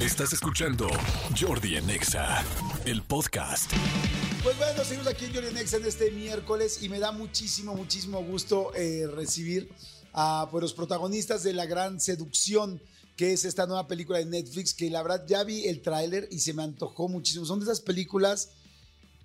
Estás escuchando Jordi en Exa, el podcast. Pues bueno, seguimos aquí en Jordi Nexa en este miércoles y me da muchísimo, muchísimo gusto eh, recibir a pues, los protagonistas de La Gran Seducción, que es esta nueva película de Netflix, que la verdad ya vi el tráiler y se me antojó muchísimo. Son de esas películas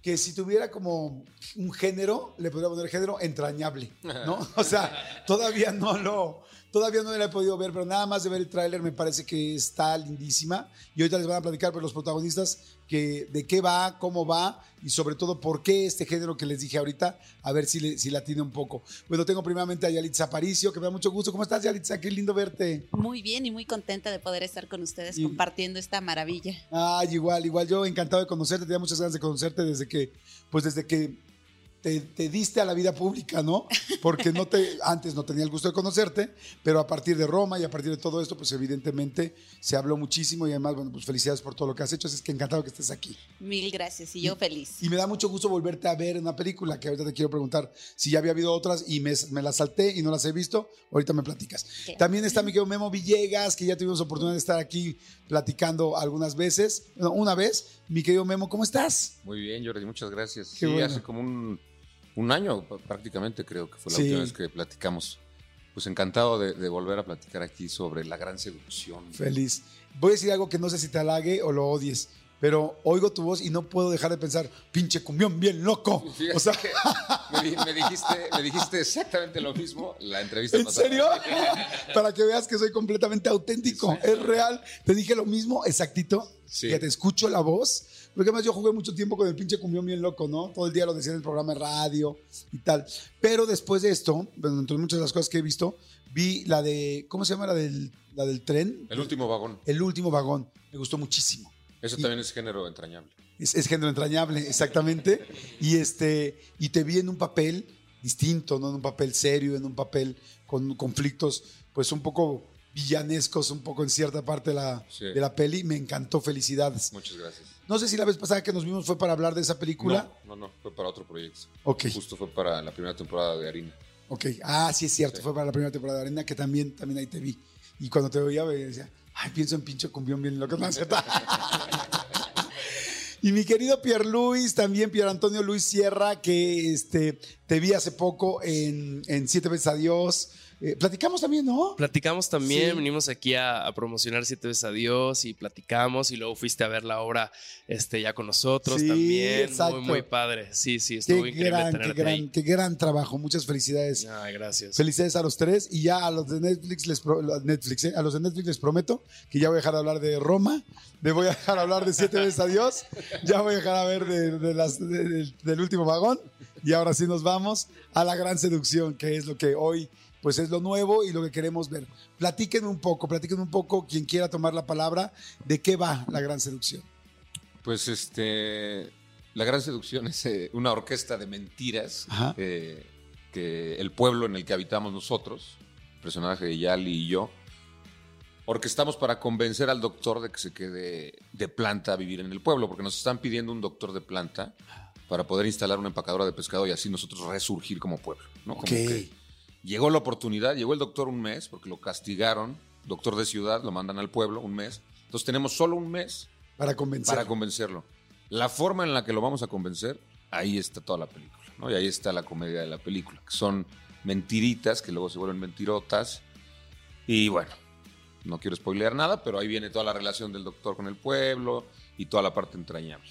que si tuviera como un género, le podría poner género entrañable, ¿no? O sea, todavía no lo, todavía no la he podido ver, pero nada más de ver el tráiler me parece que está lindísima. Y ahorita les van a platicar por los protagonistas que, de qué va, cómo va y sobre todo por qué este género que les dije ahorita, a ver si, le, si la tiene un poco. Bueno, tengo primeramente a Yalitza Aparicio, que me da mucho gusto. ¿Cómo estás, Yalitza? Qué lindo verte. Muy bien y muy contenta de poder estar con ustedes compartiendo esta maravilla. Ay, igual, igual. Yo encantado de conocerte, tenía muchas ganas de conocerte desde que, pues desde que te, diste a la vida pública, ¿no? Porque no te, antes no tenía el gusto de conocerte, pero a partir de Roma y a partir de todo esto, pues evidentemente se habló muchísimo y además, bueno, pues felicidades por todo lo que has hecho, así es que encantado que estés aquí. Mil gracias y yo feliz. Y me da mucho gusto volverte a ver en una película, que ahorita te quiero preguntar si ya había habido otras y me, me las salté y no las he visto, ahorita me platicas. También está mi querido Memo Villegas, que ya tuvimos oportunidad de estar aquí platicando algunas veces, una vez. Mi querido Memo, ¿cómo estás? Muy bien, Jordi, muchas gracias. sí, hace como un un año prácticamente creo que fue la última vez que platicamos. Pues encantado de, volver a platicar aquí sobre la gran seducción. Feliz. Voy a decir algo que no sé si te halague o lo odies, pero oigo tu voz y no puedo dejar de pensar, pinche cumbión bien loco. o sea, me, dijiste, me, dijiste, exactamente lo mismo la entrevista ¿En serio? Para que veas que soy completamente auténtico, es real. Te dije lo mismo, exactito. Sí. Que te escucho la voz porque además yo jugué mucho tiempo con el pinche cumbión bien loco, ¿no? Todo el día lo decía en el programa de radio y tal. Pero después de esto, entre muchas de las cosas que he visto, vi la de, ¿cómo se llama la del, la del tren? El último vagón. El último vagón. Me gustó muchísimo. Eso también es género entrañable. Es, es, género entrañable, exactamente. y, este, y te vi en un papel distinto, ¿no? En un papel serio, en un papel con conflictos, pues un poco villanescos un poco en cierta parte de la, de la peli. Me encantó, felicidades. Muchas gracias. No sé si la vez pasada que nos vimos fue para hablar de esa película. No, no, no fue para otro proyecto. Ok. Justo fue para la primera temporada de Harina. Ok, ah, sí es cierto, fue para la primera temporada de Harina que también, también ahí te vi. Y cuando te veía, me decía, ay, pienso en pinche cumbión bien loco. No, y mi querido Pierre Luis, también Pierre Antonio Luis Sierra, que este, te vi hace poco en, en Siete veces Adiós. Eh, platicamos también, ¿no? Platicamos también, venimos aquí a, promocionar Siete veces a Dios y platicamos y luego fuiste a ver la obra este, ya con nosotros también. Muy, muy padre. Sí, sí, estuvo qué increíble gran, qué gran, qué gran trabajo. Muchas felicidades. Ay, gracias. Felicidades a los tres y ya a los de Netflix les, Netflix, ¿eh? a los de Netflix les prometo que ya voy a dejar de hablar de Roma, me voy a dejar de hablar de Siete veces a Dios, ya voy a dejar de ver de, las, del último vagón y ahora sí nos vamos a la gran seducción, que es lo que hoy pues es lo nuevo y lo que queremos ver. Platíquenme un poco, platíquenme un poco, quien quiera tomar la palabra, de qué va la gran seducción. Pues este, la gran seducción es eh, una orquesta de mentiras eh, que el pueblo en el que habitamos nosotros, el personaje de Yali y yo, orquestamos para convencer al doctor de que se quede de planta a vivir en el pueblo, porque nos están pidiendo un doctor de planta para poder instalar una empacadora de pescado y así nosotros resurgir como pueblo. ¿no? Como Llegó la oportunidad, llegó el doctor un mes, porque lo castigaron, doctor de ciudad, lo mandan al pueblo un mes. Entonces tenemos solo un mes para convencerlo. Para convencerlo. La forma en la que lo vamos a convencer, ahí está toda la película, ¿no? Y ahí está la comedia de la película, que son mentiritas que luego se vuelven mentirotas. Y bueno, no quiero spoilear nada, pero ahí viene toda la relación del doctor con el pueblo y toda la parte entrañable.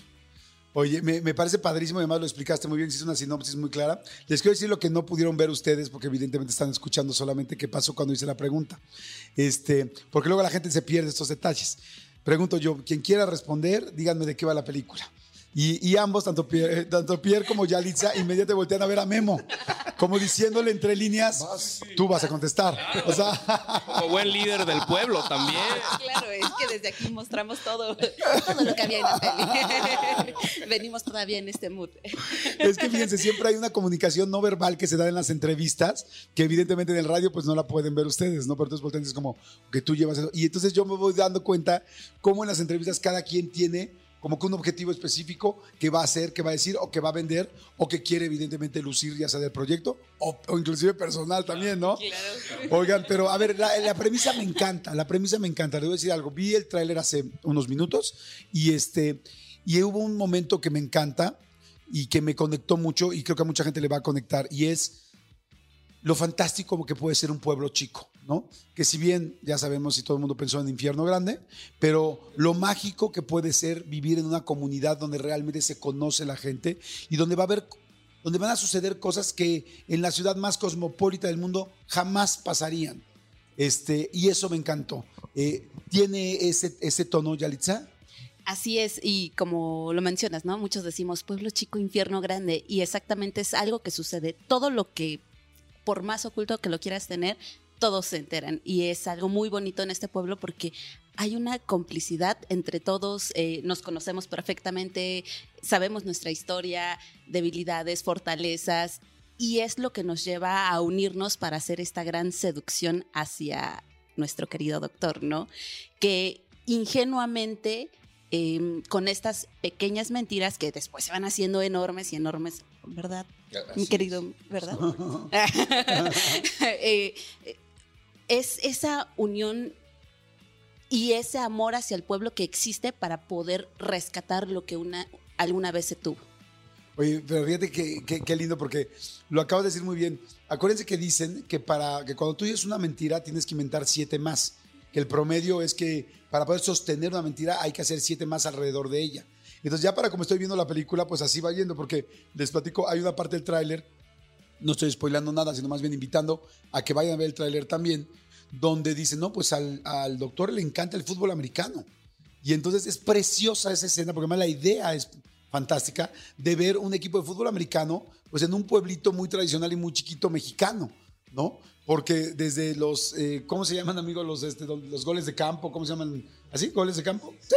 Oye, me, parece padrísimo, además lo explicaste muy bien, hiciste una sinopsis muy clara. Les quiero decir lo que no pudieron ver ustedes, porque evidentemente están escuchando solamente qué pasó cuando hice la pregunta. Este, porque luego la gente se pierde estos detalles. Pregunto yo, quien quiera responder, díganme de qué va la película. Y, ambos, tanto Pierre, eh, tanto Pierre como Yalitza, inmediatamente voltean a ver a Memo, como diciéndole entre líneas, tú vas a contestar. O sea, como buen líder del pueblo también. Claro, es que desde aquí mostramos todo, todo lo que había en la peli. Venimos todavía en este mood. Es que fíjense, siempre hay una comunicación no verbal que se da en las entrevistas, que evidentemente en el radio pues no la pueden ver ustedes, ¿no? Pero entonces voltean es como que tú llevas eso. Y entonces yo me voy dando cuenta cómo en las entrevistas cada quien tiene como que un objetivo específico que va a hacer, que va a decir o que va a vender o que quiere evidentemente lucir ya sea del proyecto o, inclusive personal también, ¿no? Claro. Oigan, pero a ver, la, la, premisa me encanta, la premisa me encanta. Le voy a decir algo. Vi el tráiler hace unos minutos y este y hubo un momento que me encanta y que me conectó mucho y creo que a mucha gente le va a conectar y es lo fantástico que puede ser un pueblo chico, ¿no? Que si bien ya sabemos si todo el mundo pensó en infierno grande, pero lo mágico que puede ser vivir en una comunidad donde realmente se conoce la gente y donde va a haber donde van a suceder cosas que en la ciudad más cosmopolita del mundo jamás pasarían. Este, y eso me encantó. Eh, ¿Tiene ese, ese tono, Yalitza? Así es, y como lo mencionas, ¿no? Muchos decimos pueblo chico, infierno grande, y exactamente es algo que sucede. Todo lo que por más oculto que lo quieras tener, todos se enteran. Y es algo muy bonito en este pueblo porque hay una complicidad entre todos, eh, nos conocemos perfectamente, sabemos nuestra historia, debilidades, fortalezas, y es lo que nos lleva a unirnos para hacer esta gran seducción hacia nuestro querido doctor, ¿no? Que ingenuamente Em, con estas pequeñas mentiras que después se van haciendo enormes y enormes, ¿verdad? Mi querido, ¿verdad? Eh, es esa unión y ese amor hacia el pueblo que existe para poder rescatar lo que una alguna vez se tuvo. Oye, pero fíjate qué lindo porque lo acabo de decir muy bien. Acuérdense que dicen que para que cuando tú dices una mentira tienes que inventar siete más que el promedio es que para poder sostener una mentira hay que hacer siete más alrededor de ella. Entonces ya para como estoy viendo la película, pues así va yendo, porque les platico, hay una parte del tráiler, no estoy spoilando nada, sino más bien invitando a que vayan a ver el tráiler también, donde dicen, no, pues al, al, doctor le encanta el fútbol americano. Y entonces es preciosa esa escena, porque además la idea es fantástica de ver un equipo de fútbol americano, pues en un pueblito muy tradicional y muy chiquito mexicano, ¿no? porque desde los, eh, ¿cómo se llaman, amigos? Los, este, los goles de campo, ¿cómo se llaman? ¿Así? ¿Goles de campo? Sí.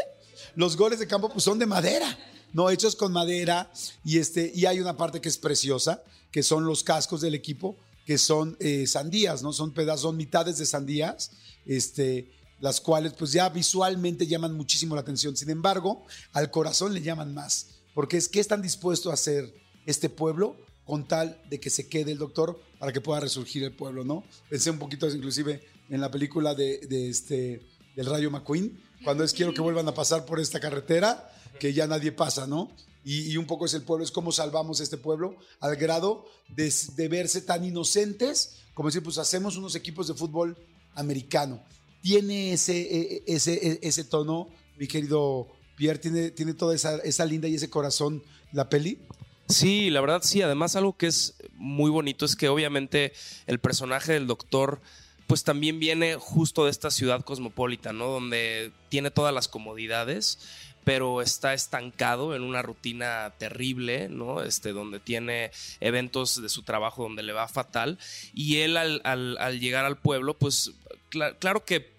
Los goles de campo pues son de madera, ¿no? Hechos con madera y, este, y hay una parte que es preciosa, que son los cascos del equipo, que son eh, sandías, ¿no? Son pedazos, son mitades de sandías, este, las cuales pues ya visualmente llaman muchísimo la atención. Sin embargo, al corazón le llaman más, porque es que están dispuestos a hacer este pueblo con tal de que se quede el doctor para que pueda resurgir el pueblo, ¿no? Pensé un poquito inclusive en la película de, este, del Rayo McQueen, cuando es quiero que vuelvan a pasar por esta carretera, que ya nadie pasa, ¿no? Y, un poco es el pueblo, es cómo salvamos este pueblo al grado de, de, verse tan inocentes, como decir, pues hacemos unos equipos de fútbol americano. Tiene ese, e, e, ese, e, ese tono, mi querido Pierre, tiene, tiene toda esa, esa linda y ese corazón la peli. Sí, la verdad sí. Además, algo que es muy bonito es que obviamente el personaje del doctor pues también viene justo de esta ciudad cosmopolita, ¿no? Donde tiene todas las comodidades, pero está estancado en una rutina terrible, ¿no? Este, donde tiene eventos de su trabajo donde le va fatal. Y él al, llegar al pueblo, pues claro que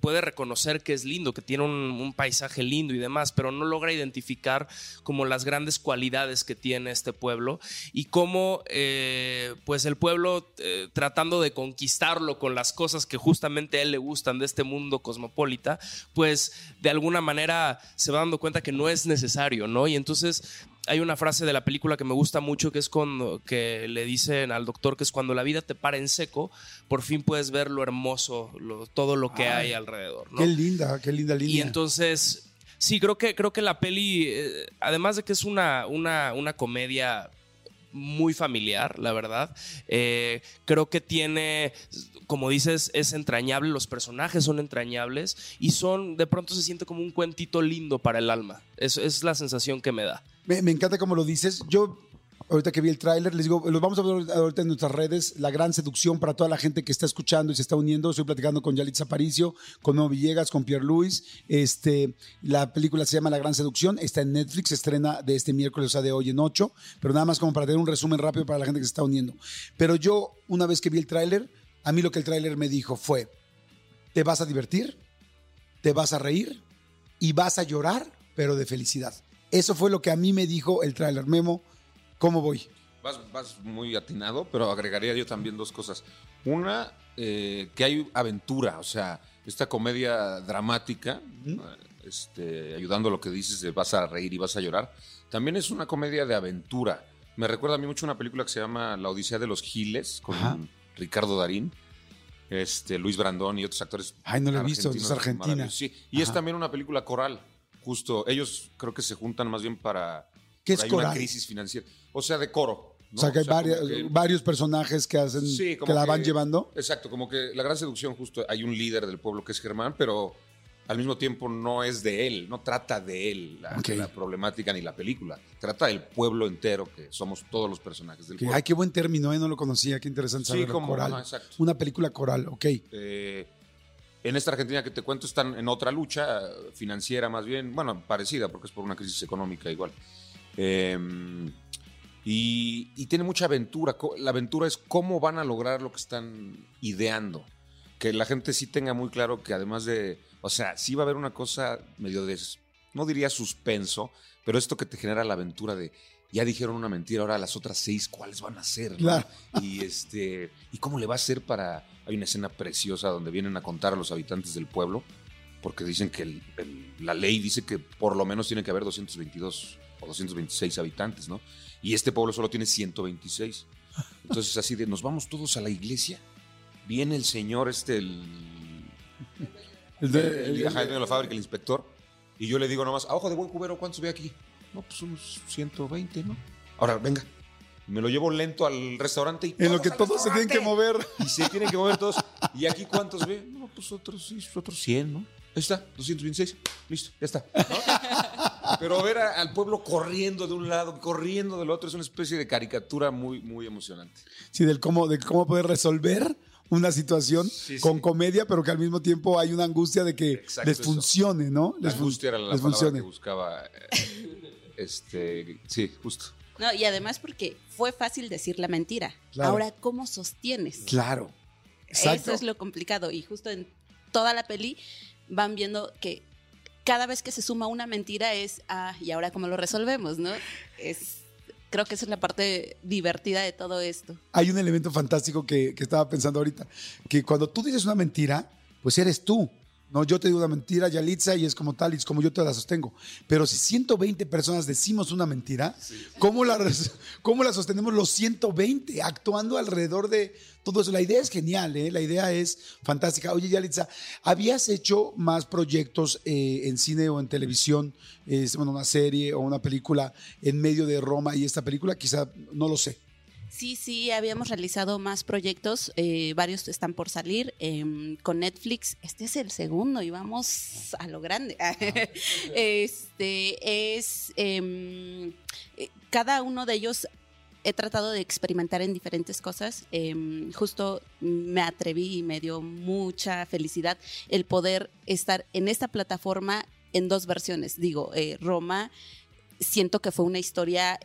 puede reconocer que es lindo, que tiene un, paisaje lindo y demás, pero no logra identificar como las grandes cualidades que tiene este pueblo y cómo eh, pues el pueblo eh, tratando de conquistarlo con las cosas que justamente a él le gustan de este mundo cosmopolita, pues de alguna manera se va dando cuenta que no es necesario, ¿no? Y entonces hay una frase de la película que me gusta mucho que es cuando que le dicen al doctor que es cuando la vida te para en seco, por fin puedes ver lo hermoso, todo lo que hay alrededor. Qué linda, qué linda línea. Y entonces, sí, creo que, creo que la peli, eh, además de que es una, una, una comedia muy familiar, la verdad. Eh, creo que tiene, como dices, es entrañable, los personajes son entrañables y son, de pronto se siente como un cuentito lindo para el alma. Es, es la sensación que me da. Me, me encanta como lo dices. Yo ahorita que vi el tráiler, les digo, los vamos a ver ahorita en nuestras redes, la gran seducción para toda la gente que está escuchando y se está uniendo. Estoy platicando con Yalitza Aparicio, con Novo Villegas, con Pierre Luis. Este, la película se llama La Gran Seducción, está en Netflix, se estrena de este miércoles, o sea, de hoy en 8, pero nada más como para tener un resumen rápido para la gente que se está uniendo. Pero yo, una vez que vi el tráiler, a mí lo que el tráiler me dijo fue, te vas a divertir, te vas a reír y vas a llorar, pero de felicidad. Eso fue lo que a mí me dijo el tráiler. Memo, ¿Cómo voy? Vas, muy atinado, pero agregaría yo también dos cosas. Una, eh, que hay aventura, o sea, esta comedia dramática, este, ayudando a lo que dices de vas a reír y vas a llorar, también es una comedia de aventura. Me recuerda a mí mucho una película que se llama La Odisea de los Giles, con Ajá. Ricardo Darín, este, Luis Brandón y otros actores. Ay, no la he visto, es argentina. Sí, y es también una película coral. Justo, ellos creo que se juntan más bien para. ¿Qué es una coral? crisis financiera. O sea, de coro. ¿no? O sea, que hay como varias- que- varios personajes que hacen, Sí, que la van llevando. Exacto, como que la gran seducción, justo hay un líder del pueblo que es Germán, pero al mismo tiempo no es de él, no trata de él la, problemática ni la película. Trata del pueblo entero, que somos todos los personajes del Que- pueblo. ay, qué buen término, ¿eh? no lo conocía, qué interesante Sí, como- coral. exacto. Una película coral, ok. Eh, en esta Argentina que te cuento están en otra lucha financiera más bien, bueno, parecida porque es por una crisis económica igual. Eh, y, y tiene mucha aventura. La aventura es cómo van a lograr lo que están ideando. Que la gente sí tenga muy claro que además de, o sea, sí va a haber una cosa medio de, no diría suspenso, pero esto que te genera la aventura de, ya dijeron una mentira, ahora las otras seis, ¿cuáles van a ser? no? Y este, ¿y cómo le va a hacer para, hay una escena preciosa donde vienen a contar a los habitantes del pueblo, porque dicen que el- el- la ley dice que por lo menos tiene que haber 222 o 226 habitantes, ¿no? Y este pueblo solo tiene 126. Entonces así de, nos vamos todos a la iglesia. Viene el señor este, el, El de- el, el- ajá, el dueño de la fábrica, el inspector, y yo le digo nomás, a ojo de buen cubero, ¿cuántos ve aquí? No, pues unos 120, ¿no? Ahora, venga. Me lo llevo lento al restaurante y en lo que todos se tienen que mover. Y se tienen que mover todos. ¿Y aquí cuántos ve? No, pues otros, sí, otros 100, ¿no? Ahí está, 226. Listo, ya está. ¿no? Pero ver a- al pueblo corriendo de un lado, corriendo del otro, es una especie de caricatura muy, muy emocionante. Sí, del cómo, de cómo poder resolver una situación Sí, con sí. comedia, pero que al mismo tiempo hay una angustia de que Exacto, les eso. funcione, ¿no? La Les, angustia era la les palabra funcione. que buscaba. eh, este, sí, justo. No, y además porque fue fácil decir la mentira. Claro. Ahora, ¿cómo sostienes? Claro. Exacto. Eso es lo complicado. Y justo en toda la peli van viendo que cada vez que se suma una mentira es, ah, y ahora cómo lo resolvemos, ¿no? Es, creo que esa es la parte divertida de todo esto. Hay un elemento fantástico que, que estaba pensando ahorita, que cuando tú dices una mentira, pues eres tú. No, yo te digo una mentira, Yalitza, y es como tal, y es como yo te la sostengo. Pero si 120 personas decimos una mentira, ¿cómo, la, ¿cómo la sostenemos los 120 actuando alrededor de todo eso? La idea es genial, ¿eh? la idea es fantástica. Oye, Yalitza, ¿habías hecho más proyectos eh, en cine o en televisión, eh, bueno, una serie o una película en medio de Roma y esta película? Quizá, no lo sé. Sí, sí, habíamos realizado más proyectos, eh, varios están por salir em, con Netflix. Este es el segundo y vamos a lo grande. este es em, eh, cada uno de ellos he tratado de experimentar en diferentes cosas. Em, justo me atreví y me dio mucha felicidad el poder estar en esta plataforma en dos versiones. Digo, eh, Roma, siento que fue una historia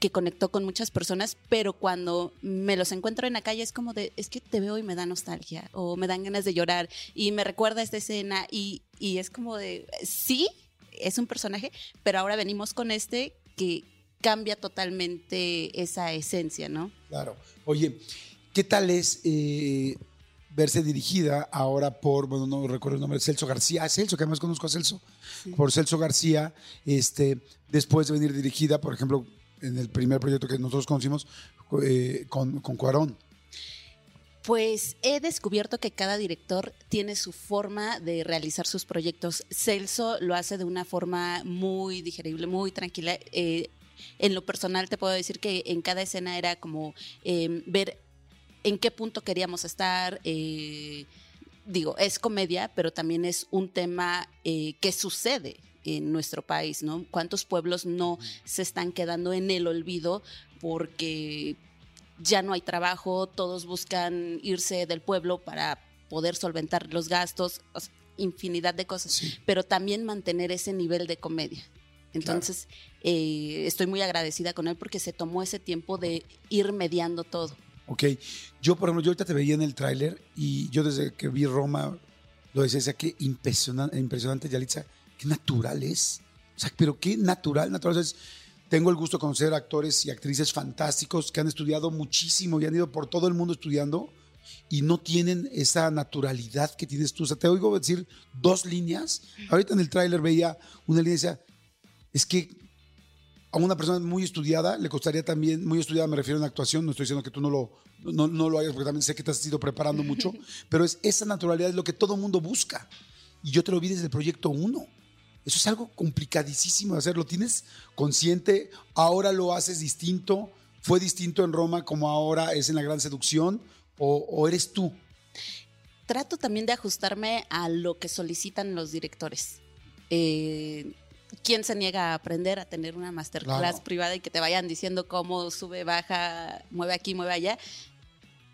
que conectó con muchas personas, pero cuando me los encuentro en la calle es como de, es que te veo y me da nostalgia o me dan ganas de llorar y me recuerda esta escena y, y es como de, sí, es un personaje, pero ahora venimos con este que cambia totalmente esa esencia, ¿no? Claro. Oye, ¿qué tal es eh, verse dirigida ahora por, bueno, no recuerdo el nombre, Celso García, Celso, que además conozco a Celso, por Celso García, este, después de venir dirigida, por ejemplo, en el primer proyecto que nosotros conocimos, eh, con, Cuarón. Pues he descubierto que cada director tiene su forma de realizar sus proyectos. Celso lo hace de una forma muy digerible, muy tranquila. Eh, en lo personal te puedo decir que en cada escena era como eh, ver en qué punto queríamos estar. eh, digo, es comedia, pero también es un tema eh, que sucede en nuestro país, ¿no? ¿Cuántos pueblos no se están quedando en el olvido porque ya no hay trabajo, todos buscan irse del pueblo para poder solventar los gastos, o sea, infinidad de cosas, Sí. pero también mantener ese nivel de comedia. Entonces, eh, estoy muy agradecida con él porque se tomó ese tiempo de ir mediando todo. Ok, yo por ejemplo, yo ahorita te veía en el tráiler y yo desde que vi Roma lo decía, qué impresionante, impresionante Yalitza, qué natural es. O sea, pero qué natural, natural. O sea, tengo el gusto de conocer actores y actrices fantásticos que han estudiado muchísimo y han ido por todo el mundo estudiando y no tienen esa naturalidad que tienes tú. O sea, te oigo decir dos líneas. Ahorita en el tráiler veía una línea y decía, es que a una persona muy estudiada le costaría también, muy estudiada me refiero a actuación, no estoy diciendo que tú no lo, no, no lo hagas porque también sé que te has ido preparando mucho, pero es esa naturalidad es lo que todo mundo busca. Y yo te lo vi desde el proyecto 1. Eso es algo complicadísimo de hacer. Lo tienes consciente, ahora lo haces distinto. ¿Fue distinto en Roma como ahora es en La Gran Seducción? ¿O, eres tú? Trato también de ajustarme a lo que solicitan los directores. Eh, ¿Quién se niega a aprender a tener una masterclass privada y que te vayan diciendo cómo sube, baja, mueve aquí, mueve allá?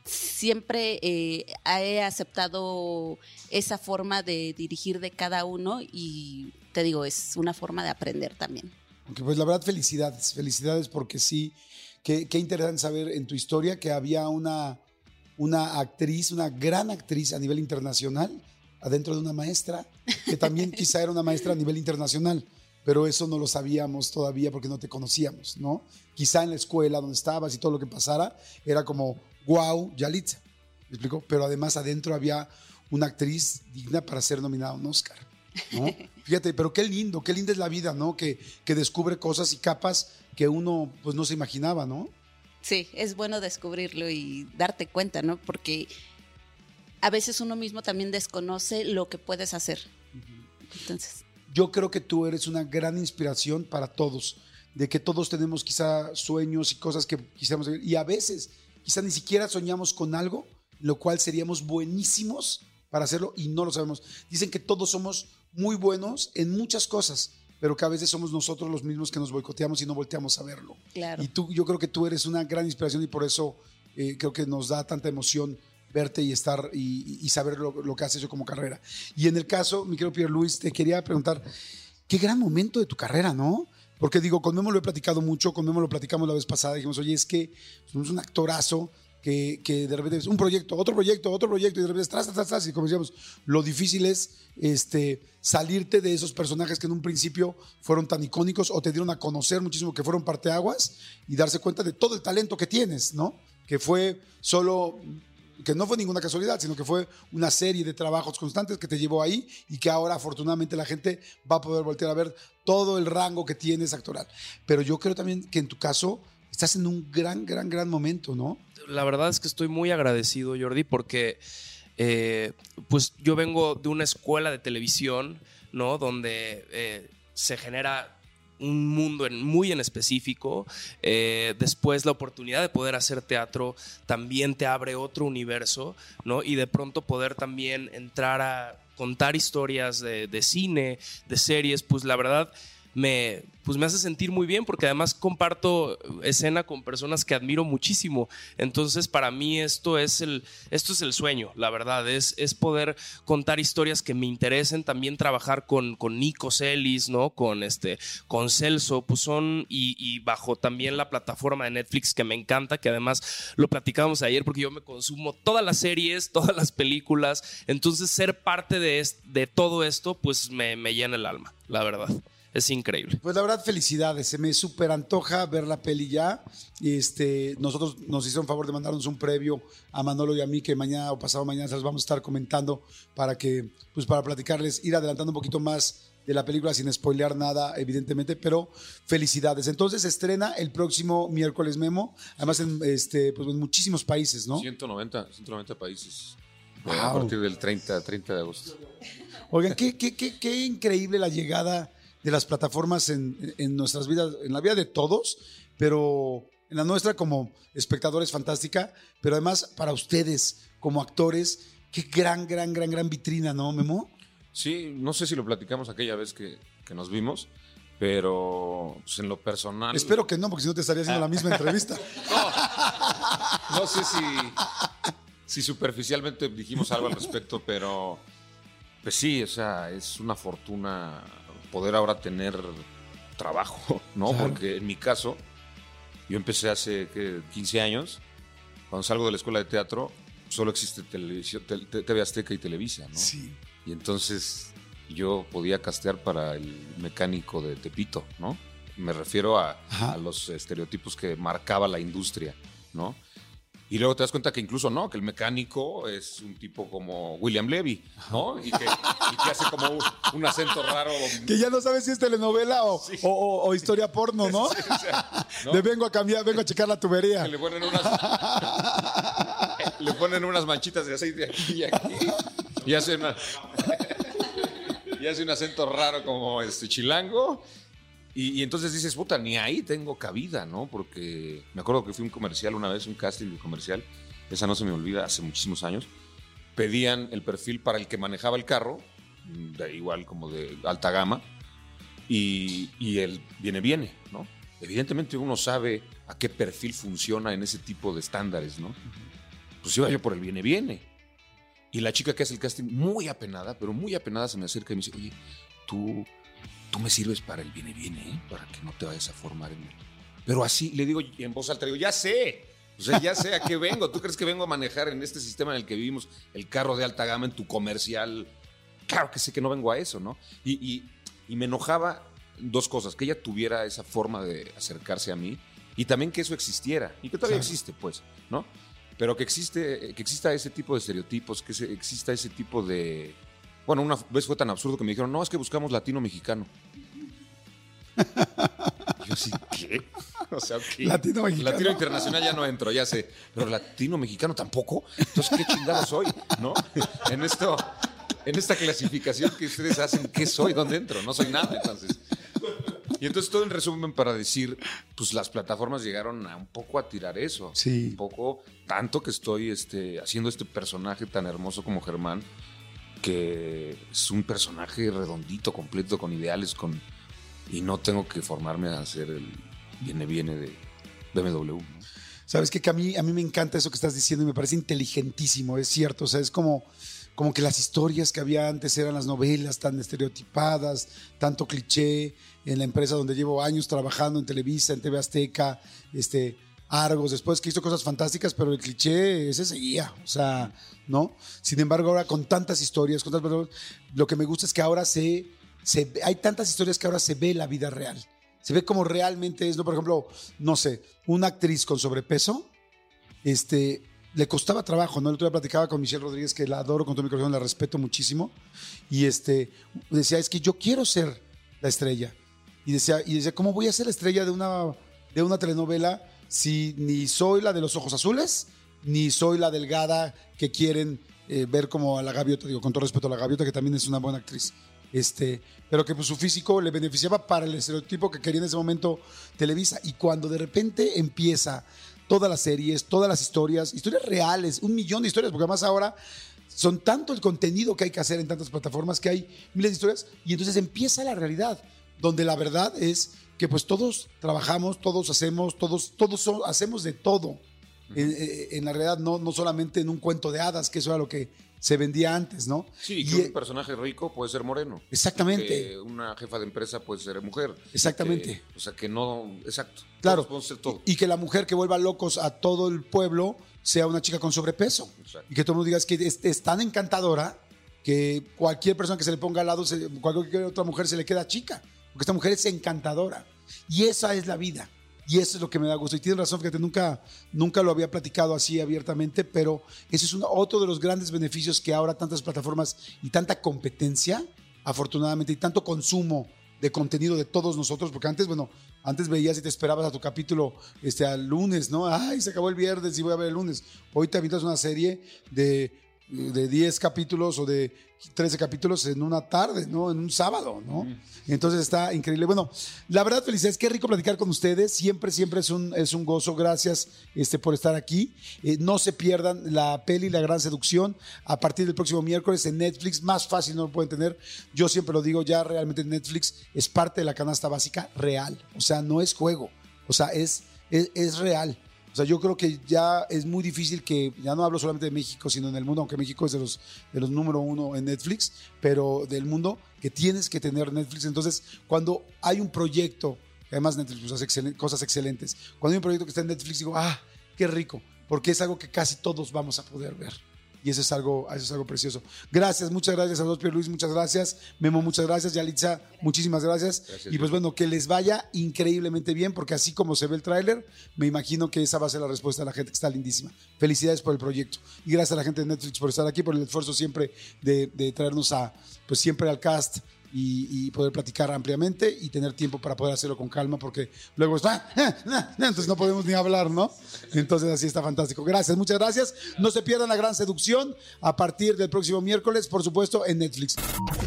siempre eh, he aceptado esa forma de dirigir de cada uno y te digo, es una forma de aprender también. pues la verdad, felicidades, felicidades porque sí, qué, qué interesante saber en tu historia que había una, una actriz, una gran actriz a nivel internacional, adentro de una maestra, que también quizá era una maestra a nivel internacional, pero eso no lo sabíamos todavía porque no te conocíamos, ¿no? Quizá en la escuela donde estabas y todo lo que pasara, era como wow, Yalitza. ¿Me explico? Pero además adentro había una actriz digna para ser nominada a un Oscar. ¿No? Fíjate, pero qué lindo, qué linda es la vida, ¿no? Que, que descubre cosas y capas que uno pues no se imaginaba, ¿no? Sí, es bueno descubrirlo y darte cuenta, ¿no? Porque a veces uno mismo también desconoce lo que puedes hacer. Entonces. Yo creo que tú eres una gran inspiración para todos, de que todos tenemos quizá sueños y cosas que quisiéramos y a veces quizá ni siquiera soñamos con algo, lo cual seríamos buenísimos para hacerlo y no lo sabemos. Dicen que todos somos muy buenos en muchas cosas, pero que a veces somos nosotros los mismos que nos boicoteamos y no volteamos a verlo. Claro. Y tú, yo creo que tú eres una gran inspiración y por eso eh, creo que nos da tanta emoción verte y estar y, saber lo, lo, que has hecho como carrera. Y en el caso, mi querido Pierre Luis, te quería preguntar, qué gran momento de tu carrera, ¿no? Porque digo, con Memo lo he platicado mucho, con Memo lo platicamos la vez pasada, dijimos, oye, es que somos un actorazo que, de repente es un proyecto, otro proyecto, otro proyecto, y de repente tras, tras, tras, y como decíamos, lo difícil es este, salirte de esos personajes que en un principio fueron tan icónicos o te dieron a conocer muchísimo que fueron parteaguas y darse cuenta de todo el talento que tienes, ¿no? Que fue solo que no fue ninguna casualidad, sino que fue una serie de trabajos constantes que te llevó ahí y que ahora afortunadamente la gente va a poder voltear a ver todo el rango que tienes actoral. Pero yo creo también que en tu caso estás en un gran, gran, gran momento, ¿no? La verdad es que estoy muy agradecido, Jordi, porque eh, pues yo vengo de una escuela de televisión, ¿no? Donde eh, se genera un mundo muy en específico. Eh, después la oportunidad de poder hacer teatro también te abre otro universo, ¿no? Y de pronto poder también entrar a contar historias de, de cine, de series, pues la verdad me, pues me hace sentir muy bien porque además comparto escena con personas que admiro muchísimo. Entonces, para mí esto es el, esto es el sueño, la verdad, es, es poder contar historias que me interesen, también trabajar con, con Nico Celis, ¿no? Con, este, con Celso, pues son, y, bajo también la plataforma de Netflix que me encanta, que además lo platicábamos ayer porque yo me consumo todas las series, todas las películas, entonces ser parte de, de todo esto, pues me, me llena el alma, la verdad es increíble. Pues la verdad, felicidades. Se me súper antoja ver la peli ya. Este, nosotros nos hicieron favor de mandarnos un previo a Manolo y a mí que mañana o pasado mañana se los vamos a estar comentando para que, pues para platicarles, ir adelantando un poquito más de la película sin spoilear nada, evidentemente, pero felicidades. Entonces se estrena el próximo miércoles Memo, además en, este, pues, en muchísimos países, ¿no? 190, 190 países. A partir del 30, 30 de agosto. Oigan, qué, qué, qué, qué increíble la llegada de las plataformas en, nuestras vidas, en la vida de todos, pero en la nuestra como espectadores fantástica, pero además para ustedes como actores, qué gran, gran, gran, gran vitrina, ¿no, Memo? Sí, no sé si lo platicamos aquella vez que, nos vimos, pero pues, en lo personal. Espero que no, porque si no te estaría haciendo la misma entrevista. no, no sé si, si superficialmente dijimos algo al respecto, pero pues sí, o sea, es una fortuna poder ahora tener trabajo, ¿no? Porque en mi caso, yo empecé hace 15 años, cuando salgo de la escuela de teatro, solo existe televisión, TV Azteca y Televisa, ¿no? Sí. Y entonces yo podía castear para el mecánico de Tepito, ¿no? Me refiero a, a los estereotipos que marcaba la industria, ¿no? Y luego te das cuenta que incluso no, que el mecánico es un tipo como William Levy, ¿no? Y que, y que hace como un, un acento raro. Que ya no sabes si es telenovela o, o- o- o historia porno, ¿no? Sí, o sea, ¿no? De vengo a cambiar, vengo a checar la tubería. Que le ponen unas le ponen unas manchitas de aceite aquí y aquí y hace una y hace un acento raro como este chilango y, y entonces dices puta ni ahí tengo cabida no porque me acuerdo que fui a un comercial una vez un casting de comercial esa no se me olvida hace muchísimos años pedían el perfil para el que manejaba el carro de igual como de alta gama y, y el viene viene no evidentemente uno sabe a qué perfil funciona en ese tipo de estándares, ¿no? Pues iba yo por el viene, viene. Y la chica que hace el casting, muy apenada, pero muy apenada, se me acerca y me dice, oye, tú, tú me sirves para el viene, viene, ¿eh? Para que no te vayas a formar en el... Pero así, le digo en voz alta, digo, ya sé, o sea, ya sé a qué vengo. ¿Tú crees que vengo a manejar en este sistema en el que vivimos el carro de alta gama en tu comercial? Claro que sé que no vengo a eso, ¿no? Y, y- y me enojaba dos cosas, que ella tuviera esa forma de acercarse a mí y también que eso existiera y que todavía Claro. existe, pues, ¿no? Pero que existe, que exista ese tipo de estereotipos, que se- exista ese tipo de... Bueno, una vez fue tan absurdo que me dijeron, no, es que buscamos latino mexicano. Y yo así, ¿qué? O sea, ¿qué? Latino mexicano. Latino internacional ya no entro, ya sé. Pero latino mexicano tampoco. Entonces, ¿qué chingado soy? ¿No? En esto, en esta clasificación que ustedes hacen, ¿qué soy? ¿Dónde entro? No soy nada, entonces. Y entonces todo en resumen para decir, pues las plataformas llegaron a un poco a tirar eso. Sí. Un poco, tanto que estoy este, haciendo este personaje tan hermoso como Germán, que es un personaje redondito, completo, con ideales, con y no tengo que formarme a hacer el viene viene de BMW. Sabes qué? que a mí, a mí me encanta eso que estás diciendo y me parece inteligentísimo, es cierto. O sea, es como, como que las historias que había antes eran las novelas tan estereotipadas, tanto cliché en la empresa donde llevo años trabajando en Televisa, en TV Azteca, este, Argos, después que hizo cosas fantásticas, pero el cliché ese seguía, o sea, ¿no? Sin embargo, ahora con tantas historias, con tantas, lo que me gusta es que ahora se, se, hay tantas historias que ahora se ve la vida real. Se ve como realmente es, ¿no? Por ejemplo, no sé, una actriz con sobrepeso, este, le costaba trabajo, ¿no? El otro día platicaba con Michelle Rodríguez, que la adoro con todo mi corazón, la respeto muchísimo, y este, decía, es que yo quiero ser la estrella. Y decía, y decía, ¿cómo voy a ser la estrella de una, de una telenovela si ni soy la de los ojos azules, ni soy la delgada que quieren eh, ver como a la gaviota, digo, con todo respeto a la gaviota, que también es una buena actriz. Este, pero que pues, su físico le beneficiaba para el estereotipo que quería en ese momento Televisa. Y cuando de repente empieza todas las series, todas las historias, historias reales, un millón de historias, porque además ahora son tanto el contenido que hay que hacer en tantas plataformas que hay miles de historias y entonces empieza la realidad, donde la verdad es que pues todos trabajamos, todos hacemos, todos, todos so- hacemos de todo. En, eh, en la realidad, no, no solamente en un cuento de hadas, que eso era lo que se vendía antes, ¿no? Sí, Y, que eh, un personaje rico puede ser moreno. Exactamente. Que una jefa de empresa puede ser mujer. Exactamente. Que- o sea, que no. Exacto. Claro. Ser todo. Y, y que la mujer que vuelva locos a todo el pueblo sea una chica con sobrepeso. Exacto. Y que todo el mundo diga "Es que es, es tan encantadora que cualquier persona que se le ponga al lado, se- cualquier otra mujer se le queda chica. Porque esta mujer es encantadora. Y esa es la vida. Y eso es lo que me da gusto. Y tienes razón, fíjate, nunca, nunca lo había platicado así abiertamente, pero ese es otro de los grandes beneficios que ahora tantas plataformas y tanta competencia, afortunadamente, y tanto consumo de contenido de todos nosotros, porque antes, bueno, antes veías y te esperabas a tu capítulo este, al lunes, ¿no? Ay, se acabó el viernes y voy a ver el lunes. Hoy te avientas una serie de, de 10 capítulos o de 13 capítulos en una tarde, ¿no? En un sábado, ¿no? Entonces está increíble. Bueno, la verdad, felicidades, qué rico platicar con ustedes. Siempre, siempre es un, es un gozo. Gracias este, por estar aquí. Eh, no se pierdan la peli La Gran Seducción a partir del próximo miércoles en Netflix. Más fácil no lo pueden tener. Yo siempre lo digo, ya realmente Netflix es parte de la canasta básica real. O sea, no es juego. O sea, es, es, es real. O sea, yo creo que ya es muy difícil que, ya no hablo solamente de México, sino en el mundo, aunque México es de los, de los número uno en Netflix, pero del mundo que tienes que tener Netflix. Entonces, cuando hay un proyecto, además Netflix pues, hace excelen- cosas excelentes, cuando hay un proyecto que está en Netflix, digo, ah, qué rico, porque es algo que casi todos vamos a poder ver. Y eso es algo, eso es algo precioso. Gracias, muchas gracias a Pierre Luis, muchas gracias. Memo, muchas gracias. Yalitza, muchísimas gracias. y pues bueno, que les vaya increíblemente bien, porque así como se ve el tráiler, me imagino que esa va a ser la respuesta de la gente, que está lindísima. Felicidades por el proyecto. Y gracias a la gente de Netflix por estar aquí, por el esfuerzo siempre de, de traernos a, pues siempre al cast y, poder platicar ampliamente y tener tiempo para poder hacerlo con calma, porque luego está, entonces no podemos ni hablar, ¿no? Entonces así está fantástico. Gracias, muchas gracias. No se pierdan la gran seducción a partir del próximo miércoles, por supuesto, en Netflix.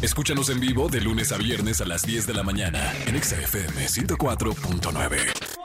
Escúchanos en vivo de lunes a viernes a las 10 de la mañana en XFM 104.9.